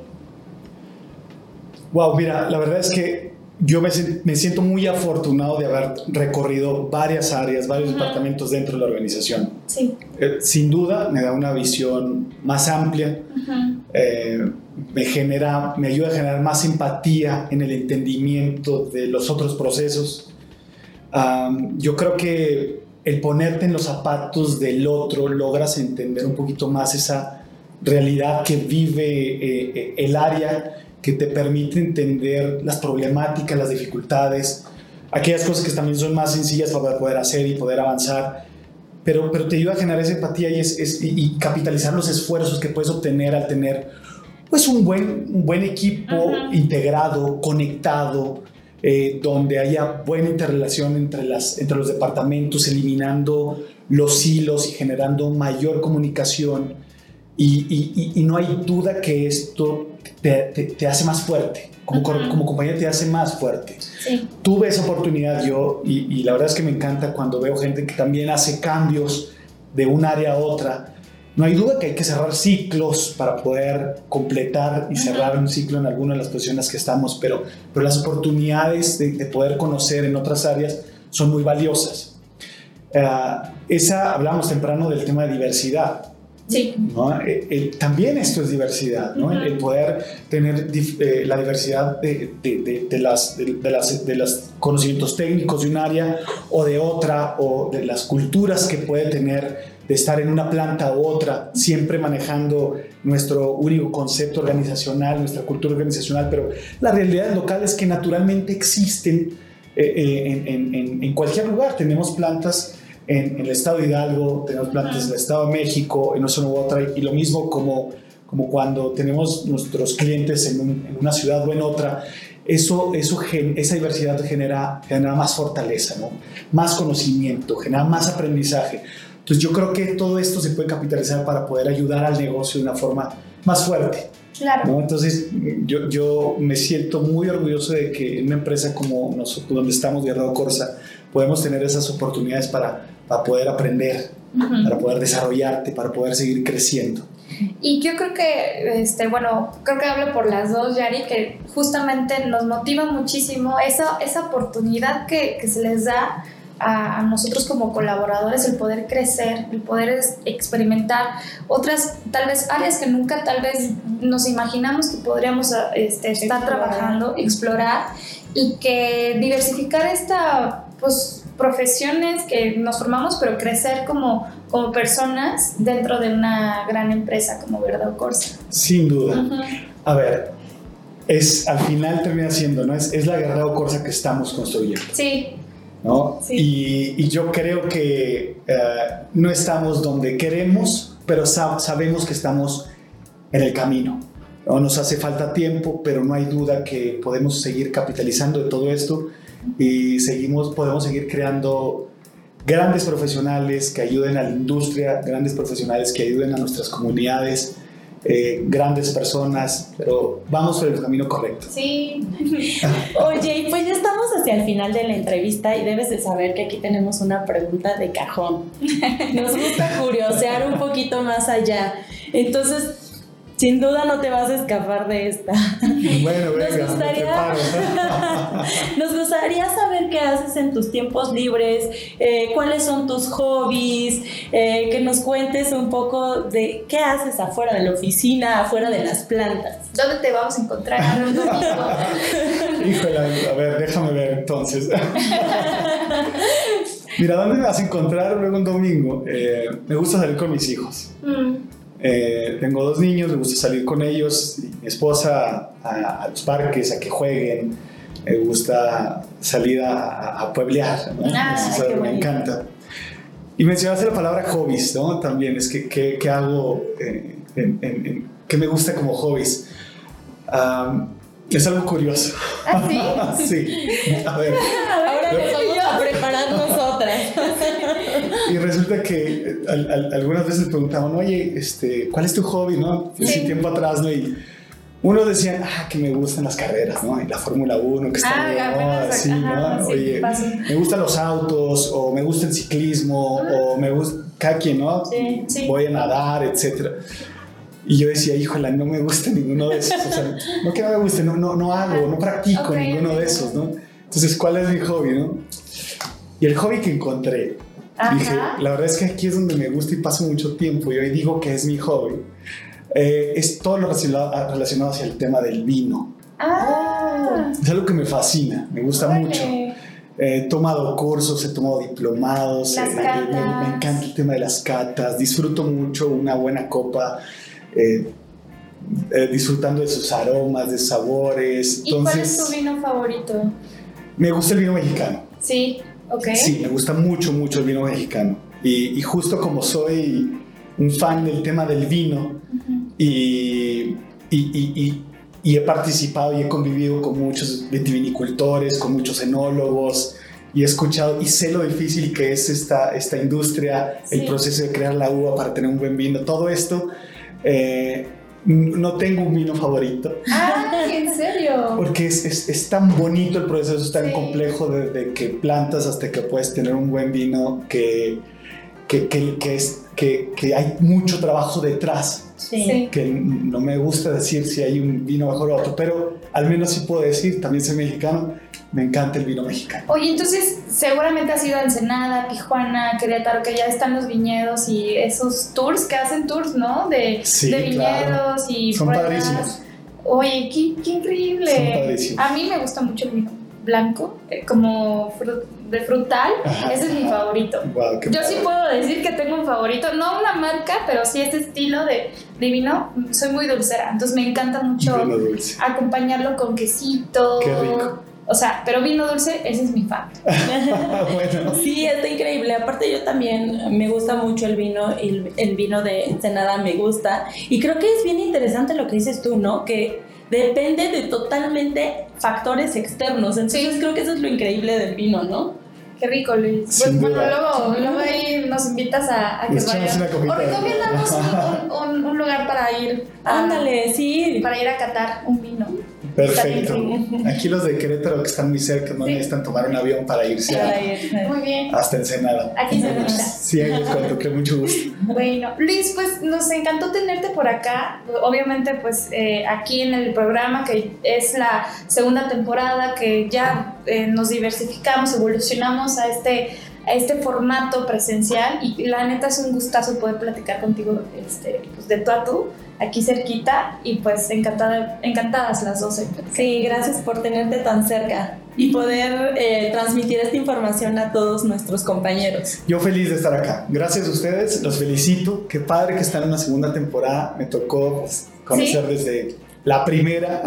Wow, mira, la verdad es que yo me, me siento muy afortunado de haber recorrido varias áreas, varios departamentos dentro de la organización. Sí. Eh, sin duda me da una visión más amplia, eh, me genera, me ayuda a generar más empatía en el entendimiento de los otros procesos yo creo que el ponerte en los zapatos del otro logras entender un poquito más esa realidad que vive eh, el área, que te permite entender las problemáticas, las dificultades, aquellas cosas que también son más sencillas para poder hacer y poder avanzar, pero, pero te ayuda a generar esa empatía y, es, y, capitalizar los esfuerzos que puedes obtener al tener pues un buen, un buen equipo integrado, conectado, eh, donde haya buena interrelación entre, las, entre los departamentos, eliminando los hilos y generando mayor comunicación. Y, y, no hay duda que esto te, te, hace más fuerte, como, como compañía te hace más fuerte. Sí. Tuve esa oportunidad yo y, la verdad es que me encanta cuando veo gente que también hace cambios de un área a otra no hay duda que hay que cerrar ciclos para poder completar y cerrar un ciclo en alguna de las posiciones que estamos, pero, pero las oportunidades de, poder conocer en otras áreas son muy valiosas. Uh, esa, hablamos temprano del tema de diversidad. Sí. ¿no? Eh, también esto es diversidad, ¿no? el, poder tener eh, la diversidad de, de, de, las, de, las, de los conocimientos técnicos de un área o de otra, o de las culturas que puede tener de estar en una planta u otra, siempre manejando nuestro único concepto organizacional, nuestra cultura organizacional, pero la realidad local es que naturalmente existen eh, eh, en, en, cualquier lugar. Tenemos plantas en, el estado de Hidalgo, tenemos plantas en el estado de México, en u otra, y lo mismo como, como cuando tenemos nuestros clientes en, una ciudad o en otra. eso, eso esa diversidad genera, genera más fortaleza, ¿no? más conocimiento, genera más aprendizaje. Entonces yo creo que todo esto se puede capitalizar para poder ayudar al negocio de una forma más fuerte. Claro. Entonces yo, yo me siento muy orgulloso de que en una empresa como nosotros, donde estamos, Guerrero Corsa, podemos tener esas oportunidades para, para poder aprender, para poder desarrollarte, para poder seguir creciendo. Y yo creo que, este, bueno, creo que hablo por las dos, Yari, que justamente nos motiva muchísimo esa, esa oportunidad que, que se les da a, nosotros como colaboradores el poder crecer, el poder experimentar otras tal vez áreas que nunca tal vez nos imaginamos que podríamos este, estar trabajando, explorar y que diversificar esta pues profesiones que nos formamos, pero crecer como, como personas dentro de una gran empresa como Verdad Corsa. Sin duda. A ver, es al final termina siendo, ¿no? Es, es la Guerrero Corsa que estamos construyendo. Sí. ¿no? Sí. Y, y, yo creo que eh, no estamos donde queremos, pero sabemos que estamos en el camino. ¿no? Nos hace falta tiempo, pero no hay duda que podemos seguir capitalizando de todo esto y seguimos, podemos seguir creando grandes profesionales que ayuden a la industria, grandes profesionales que ayuden a nuestras comunidades, eh, grandes personas, pero vamos por el camino correcto. Sí. Oye, pues ya estamos hacia el final de la entrevista y debes de saber que aquí tenemos una pregunta de cajón. Nos gusta curiosear un poquito más allá. Entonces, sin duda no te vas a escapar de esta. Bueno, venga, nos, gustaría, nos gustaría saber qué haces en tus tiempos libres, eh, cuáles son tus hobbies, eh, que nos cuentes un poco de qué haces afuera de la oficina, afuera de las plantas. ¿Dónde te vamos a encontrar un domingo? Híjole, a ver, déjame ver entonces. Mira, ¿dónde me vas a encontrar luego un domingo? Eh, me gusta salir con mis hijos. Mm. Eh, tengo dos niños, me gusta salir con ellos, mi esposa a, los parques, a que jueguen, me gusta salir a, a pueblear, ah, me encanta. Y mencionaste la palabra hobbies, ¿no? También es que, que, hago, eh, en, que me gusta como hobbies. es algo curioso. ¿Ah, sí? sí. A ver. Ahora vamos a preparar nosotras. Y resulta que algunas veces preguntaban, oye, este, ¿cuál es tu hobby? ¿no? Hace tiempo atrás, ¿no? Y uno decía, ah, que me gustan las carreras, ¿no? Y la Fórmula 1, que está ah, muy sí, ¿no? Oye, me gustan los autos, o me gusta el ciclismo, o me gusta, cada quien, ¿no? Sí, Voy a nadar, etcétera. Y yo decía, híjole, no me gusta ninguno de esos. O sea, no que no me guste, no, no, no hago, no practico ninguno de esos, ¿no? Entonces, ¿cuál es mi hobby, no? Y el hobby que encontré Dije, la verdad es que aquí es donde me gusta y paso mucho tiempo y hoy digo que es mi hobby. Eh, es todo lo relacionado, relacionado hacia el tema del vino. Ah. Es algo que me fascina, me gusta mucho. he tomado cursos, he tomado diplomados, eh, me, encanta el tema de las catas, disfruto mucho una buena copa, eh, disfrutando de sus aromas, de sabores. ¿Y cuál es tu vino favorito? Me gusta el vino mexicano. Sí. Sí, me gusta mucho, mucho el vino mexicano. Y, justo como soy un fan del tema del vino y, y, he participado y he convivido con muchos vitivinicultores, con muchos enólogos y he escuchado y sé lo difícil que es esta, esta industria, el proceso de crear la uva para tener un buen vino, todo esto. Eh, no tengo un vino favorito. Ah, ¿en serio? Porque es, es, es tan bonito el proceso, es tan complejo desde que plantas hasta que puedes tener un buen vino que, que, que, es, que, que hay mucho trabajo detrás. Sí. Que no me gusta decir si hay un vino mejor o otro, pero al menos sí puedo decir, también soy mexicano, me encanta el vino mexicano. Oye, entonces seguramente has ido a Ensenada, Tijuana, Querétaro, que ya están los viñedos y esos tours que hacen tours, ¿no? De, de viñedos y Son padrísimos. Oye, qué, increíble. Son padrísimos. A mí me gusta mucho el vino blanco, eh, como de frutal, ese es mi favorito. Yo sí puedo decir que tengo un favorito, no una marca, pero sí este estilo de, de vino, soy muy dulcera, entonces me encanta mucho acompañarlo con quesito. Qué rico o sea, pero vino dulce, ese es mi fan. bueno. Sí, está increíble. Aparte yo también me gusta mucho el vino y el, vino de Ensenada me gusta. Y creo que es bien interesante lo que dices tú, ¿no? Que depende de totalmente factores externos. Entonces creo que eso es lo increíble del vino, ¿no? Qué rico, Luis. Pues bueno, luego, luego ahí nos invitas a, a que una O recomiéndanos un, un- un lugar para ir. Ándale, sí. Para ir a catar un vino. Perfecto. Aquí los de Querétaro que están muy cerca no Sí. necesitan tomar un avión para irse a-. Muy bien. hasta Ensenada. Aquí se escucha. Sí, ahí les cuento que mucho gusto. Bueno, Luis, pues nos encantó tenerte por acá. Obviamente, pues eh, aquí en el programa, que es la segunda temporada, que ya eh, nos diversificamos, evolucionamos a este, a este formato presencial. Y la neta es un gustazo poder platicar contigo este, pues, de tú a tú, aquí cerquita. Y pues encantada, encantadas las dos. platicar. Sí, gracias por tenerte tan cerca y poder eh, transmitir esta información a todos nuestros compañeros. Yo feliz de estar acá. Gracias a ustedes, los felicito. Qué padre que están en una segunda temporada. Me tocó pues, conocer desde la primera,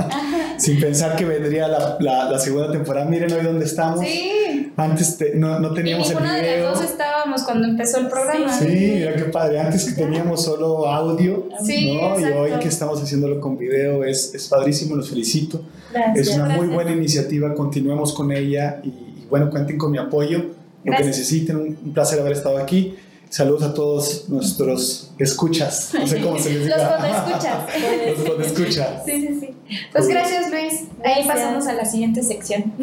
sin pensar que vendría la, la- la segunda temporada. Miren hoy dónde estamos. Sí. Antes te- no, no Y teníamos el ninguna de video. las dos estábamos cuando empezó el programa. Sí, mira qué padre. Antes que teníamos solo audio, Sí, ¿no? Y exacto. hoy que estamos haciéndolo con video es, es padrísimo, los felicito. Gracias. Es una muy gracias. buena iniciativa, continuemos con ella y, y bueno, cuenten con mi apoyo, lo que necesiten. Un, un placer haber estado aquí. Saludos a todos nuestros escuchas, no sé cómo se les Los diga. podescuchas. Los podescuchas. Sí, sí, sí. Pues gracias, Luis. Ahí Gracias. pasamos a la siguiente sección.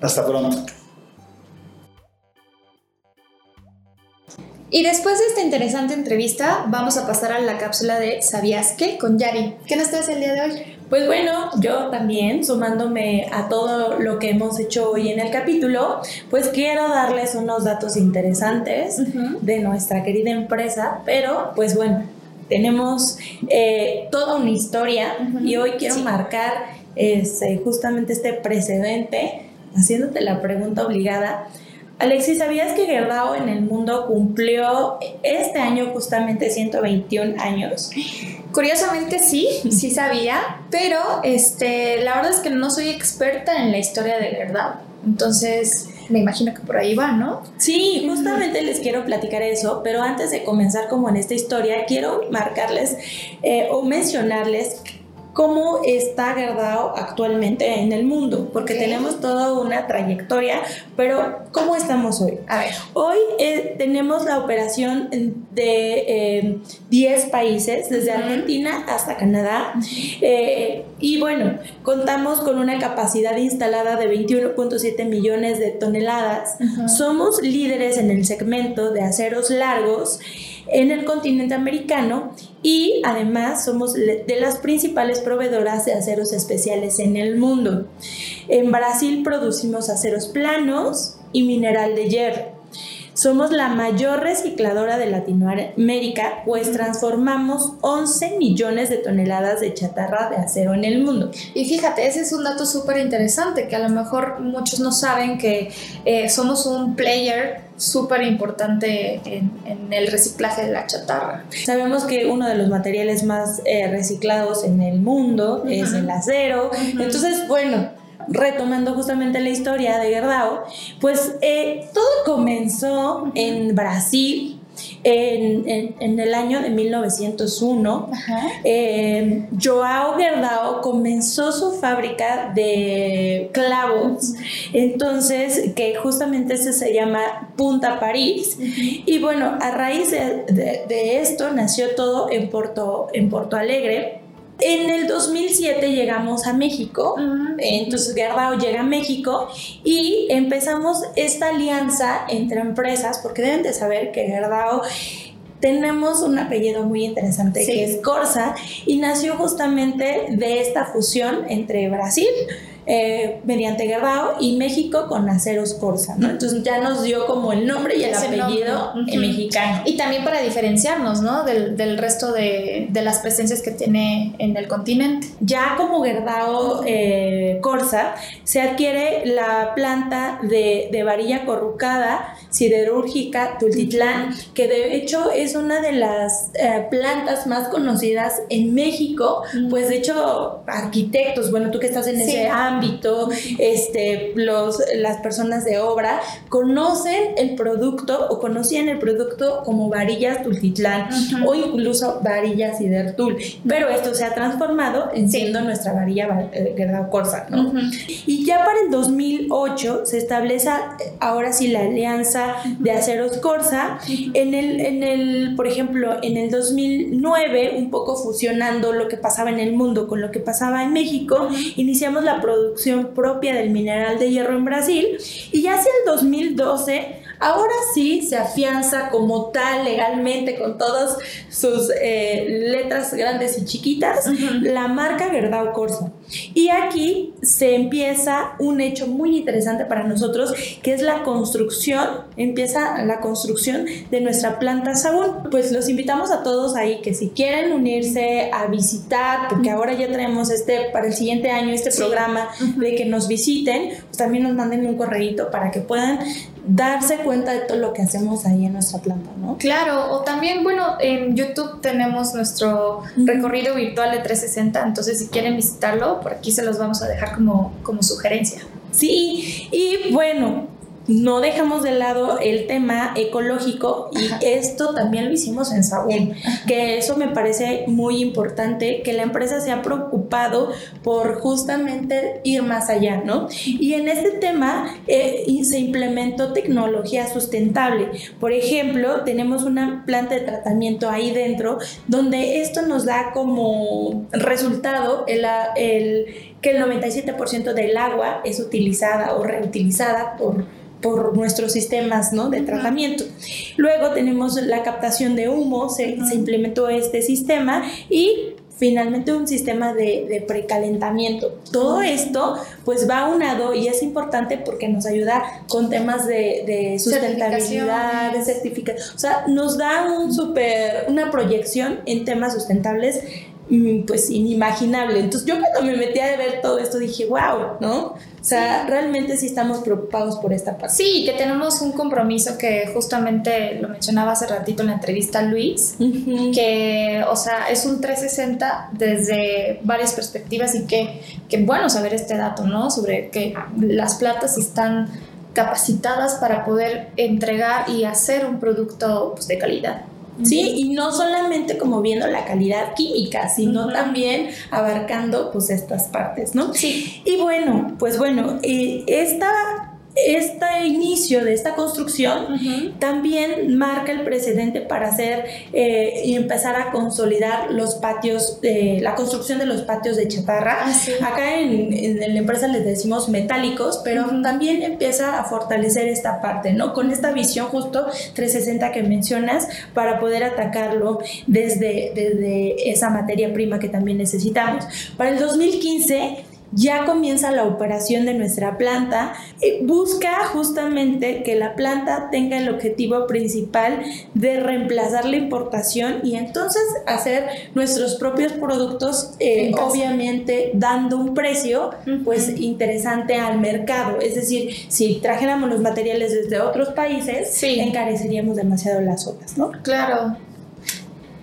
Hasta pronto. Y después de esta interesante entrevista, vamos a pasar a la cápsula de ¿Sabías qué? con Yari. ¿Qué nos traes el día de hoy? Pues bueno, yo también, sumándome a todo lo que hemos hecho hoy en el capítulo, pues quiero darles unos datos interesantes de nuestra querida empresa, pero pues bueno, tenemos eh, toda una historia y hoy quiero Sí. marcar este, justamente este precedente, haciéndote la pregunta obligada. Alexis, ¿sabías que Gerdau en el mundo cumplió este año justamente 121 años? Curiosamente sí, sí sabía, pero este, la verdad es que no soy experta en la historia de verdad. Entonces, me imagino que por ahí va, ¿no? Sí, justamente les quiero platicar eso, pero antes de comenzar como en esta historia, quiero marcarles eh, o mencionarles cómo está Gerdau actualmente en el mundo, porque Ok. tenemos toda una trayectoria, pero ¿cómo estamos hoy? A ver. Hoy eh, tenemos la operación de eh, 10 países, desde. Argentina hasta Canadá. Eh, y bueno, contamos con una capacidad instalada de 21.7 millones de toneladas. Somos líderes en el segmento de aceros largos en el continente americano y además somos de las principales proveedoras de aceros especiales en el mundo. En Brasil producimos aceros planos y mineral de hierro. Somos la mayor recicladora de Latinoamérica, pues transformamos 11 millones de toneladas de chatarra de acero en el mundo. Y fíjate, ese es un dato súper interesante que a lo mejor muchos no saben que eh, somos un player súper importante en, en el reciclaje de la chatarra. Sabemos que uno de los materiales más eh, reciclados en el mundo es el acero. Entonces, bueno, retomando justamente la historia de Gerdau, pues eh, todo comenzó en Brasil en, en- en el año de 1901. Ajá. Eh, Joao Gerdau comenzó su fábrica de clavos, entonces que justamente ese se llama Punta París. Y bueno, a raíz de, de- de esto nació todo en Porto, en Porto Alegre. En el 2007 llegamos a México, entonces Gerdau llega a México y empezamos esta alianza entre empresas, porque deben de saber que Gerdau tenemos un apellido muy interesante Sí. que es Corsa y nació justamente de esta fusión entre Brasil eh, mediante Gerdau y México con Aceros Corsa, ¿no? Entonces ya nos dio como el nombre y el Ese apellido Ujú. mexicano. Y también para diferenciarnos, ¿no? Del, del resto de, de las presencias que tiene en el continente. Ya como Gerdau eh, Corsa se adquiere la planta de, de varilla corrucada siderúrgica Tultitlán, que de hecho es una de las eh, plantas más conocidas en México, pues de hecho arquitectos, bueno, tú que estás en Sí. ese ámbito, ámbito, este, los, las personas de obra, conocen el producto o conocían el producto como varillas Tultitlán o incluso varillas Hidertul, pero esto se ha transformado en siendo nuestra varilla eh, Corsa, ¿no? Y ya para el 2008 se establece ahora sí la alianza de aceros Corsa, en el, en el, por ejemplo, en el 2009, un poco fusionando lo que pasaba en el mundo con lo que pasaba en México, iniciamos la producción propia del mineral de hierro en Brasil y ya hacia el 2012 Ahora sí se afianza como tal legalmente con todas sus eh, letras grandes y chiquitas la marca Gerdau Corsa. Y aquí se empieza un hecho muy interesante para nosotros que es la construcción, empieza la construcción de nuestra planta Sagún. Pues los invitamos a todos ahí que si quieren unirse a visitar, porque ahora ya tenemos este para el siguiente año este programa de que nos visiten, pues también nos manden un correíto para que puedan darse cuenta de todo lo que hacemos ahí en nuestra planta, ¿no? Claro, o también, bueno, en YouTube tenemos nuestro recorrido virtual de 360, entonces si quieren visitarlo, por aquí se los vamos a dejar como, como sugerencia. Sí, y bueno, no dejamos de lado el tema ecológico y esto también lo hicimos en Saúl, que eso me parece muy importante, que la empresa se ha preocupado por justamente ir más allá, ¿no? Y en este tema eh, se implementó tecnología sustentable. Por ejemplo, tenemos una planta de tratamiento ahí dentro donde esto nos da como resultado el, el que el 97% del agua es utilizada o reutilizada por por nuestros sistemas ¿no? de tratamiento. Luego tenemos la captación de humo, se, implementó este sistema y finalmente un sistema de, precalentamiento. Todo esto pues va unado y es importante porque nos ayuda con temas de, sustentabilidad, de certificación. O sea, nos da un super, una proyección en temas sustentables mm, pues inimaginable. Entonces yo cuando me metí a ver todo esto dije, wow, ¿no? O sea, realmente sí estamos preocupados por esta parte. Sí, que tenemos un compromiso que justamente lo mencionaba hace ratito en la entrevista Luis, que, o sea, es un 360 desde varias perspectivas y que, que bueno saber este dato, ¿no? Sobre que las platas están capacitadas para poder entregar y hacer un producto pues, de calidad. Sí, y no solamente como viendo la calidad química, sino también abarcando pues estas partes, ¿no? Sí. Y bueno, pues bueno, eh, esta este inicio de esta construcción también marca el precedente para hacer eh, y empezar a consolidar los patios, de la construcción de los patios de chatarra. Ah, Acá en, la empresa les decimos metálicos, pero también empieza a fortalecer esta parte, ¿no? Con esta visión justo 360 que mencionas para poder atacarlo desde, desde esa materia prima que también necesitamos. Para el 2015 ya comienza la operación de nuestra planta. Eh, busca justamente que la planta tenga el objetivo principal de reemplazar la importación y entonces hacer nuestros propios productos, eh, obviamente dando un precio pues interesante al mercado. Es decir, si trajéramos los materiales desde otros países, encareceríamos demasiado las obras, ¿no? Claro.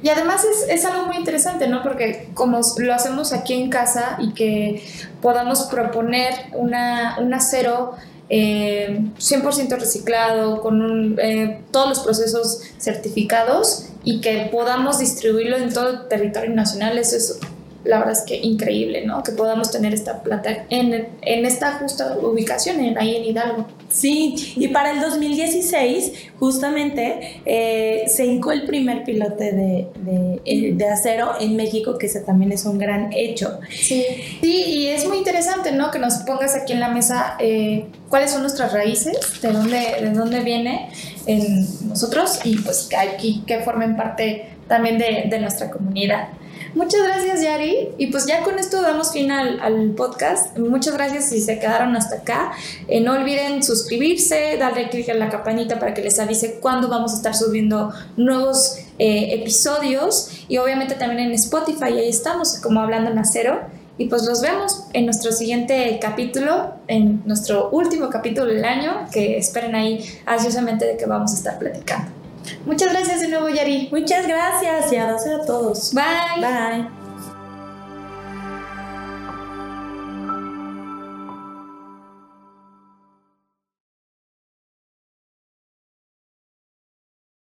Y además es, es, algo muy interesante, ¿no? Porque como lo hacemos aquí en casa y que podamos proponer una, un acero eh, 100% reciclado, con eh, todos los procesos certificados y que podamos distribuirlo en todo el territorio nacional, eso es la verdad es que increíble, ¿no? Que podamos tener esta planta en, en esta justa ubicación, en, ahí en Hidalgo. Sí, y para el 2016 justamente eh, se hincó el primer pilote de, de, eh, de, acero en México, que ese también es un gran hecho. Sí, sí y es muy interesante, ¿no? Que nos pongas aquí en la mesa eh, cuáles son nuestras raíces, de dónde, de dónde viene en nosotros y pues que aquí que formen parte también de, de nuestra comunidad. Muchas gracias, Yari. Y pues ya con esto damos fin al, podcast. Muchas gracias si se quedaron hasta acá. Eh, no olviden suscribirse, darle clic en la campanita para que les avise cuándo vamos a estar subiendo nuevos eh, episodios. Y obviamente también en Spotify, ahí estamos, como hablando en acero. Y pues los vemos en nuestro siguiente capítulo, en nuestro último capítulo del año, que esperen ahí ansiosamente de que vamos a estar platicando. Muchas gracias de nuevo, Yari. Muchas gracias y a a todos. Bye. Bye.